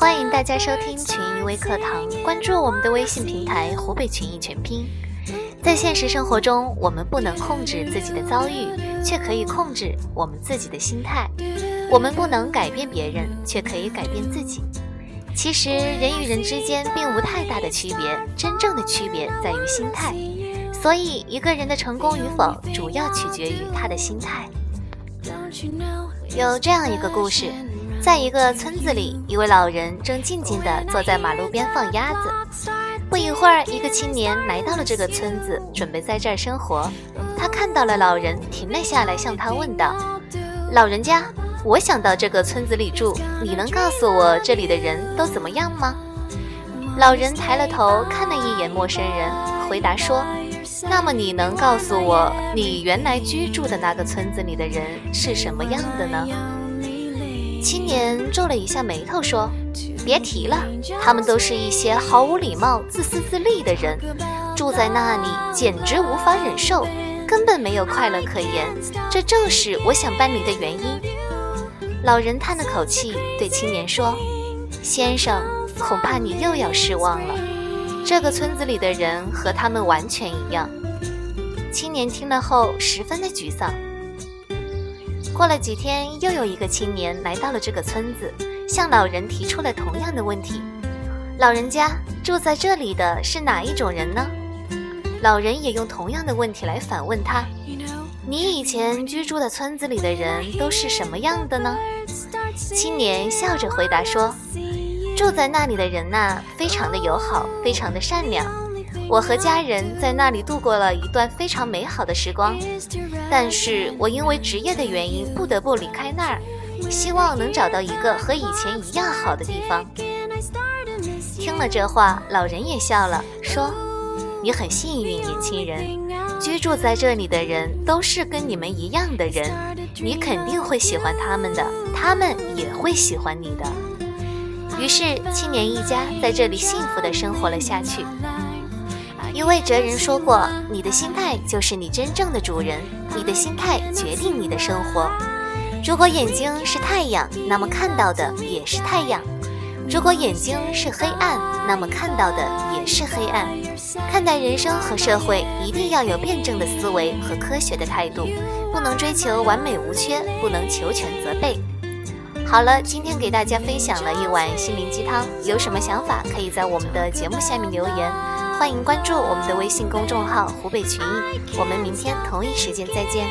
欢迎大家收听群益微课堂，关注我们的微信平台“湖北群益全拼”。在现实生活中，我们不能控制自己的遭遇，却可以控制我们自己的心态；我们不能改变别人，却可以改变自己。其实，人与人之间并无太大的区别，真正的区别在于心态。所以，一个人的成功与否，主要取决于他的心态。有这样一个故事。在一个村子里，一位老人正静静地坐在马路边放鸭子。不一会儿，一个青年来到了这个村子，准备在这儿生活。他看到了老人，停了下来，向他问道：“老人家，我想到这个村子里住，你能告诉我这里的人都怎么样吗？”老人抬了头看了一眼陌生人，回答说：“那么你能告诉我，你原来居住的那个村子里的人是什么样的呢？”青年皱了一下眉头，说：“别提了，他们都是一些毫无礼貌、自私自利的人，住在那里简直无法忍受，根本没有快乐可言。这正是我想搬离的原因。”老人叹了口气，对青年说：“先生，恐怕你又要失望了。这个村子里的人和他们完全一样。”青年听了后，十分的沮丧。过了几天，又有一个青年来到了这个村子，向老人提出了同样的问题：“老人家，住在这里的是哪一种人呢？”老人也用同样的问题来反问他：“你以前居住的村子里的人都是什么样的呢？”青年笑着回答说：“住在那里的人呐，非常的友好，非常的善良。”我和家人在那里度过了一段非常美好的时光，但是我因为职业的原因不得不离开那儿，希望能找到一个和以前一样好的地方。听了这话，老人也笑了，说：“你很幸运，年轻人，居住在这里的人都是跟你们一样的人，你肯定会喜欢他们的，他们也会喜欢你的。”于是，青年一家在这里幸福地生活了下去。一位哲人说过：“你的心态就是你真正的主人，你的心态决定你的生活。如果眼睛是太阳，那么看到的也是太阳；如果眼睛是黑暗，那么看到的也是黑暗。看待人生和社会，一定要有辩证的思维和科学的态度，不能追求完美无缺，不能求全责备。”好了，今天给大家分享了一碗心灵鸡汤，有什么想法可以在我们的节目下面留言。欢迎关注我们的微信公众号“湖北群艺”，我们明天同一时间再见。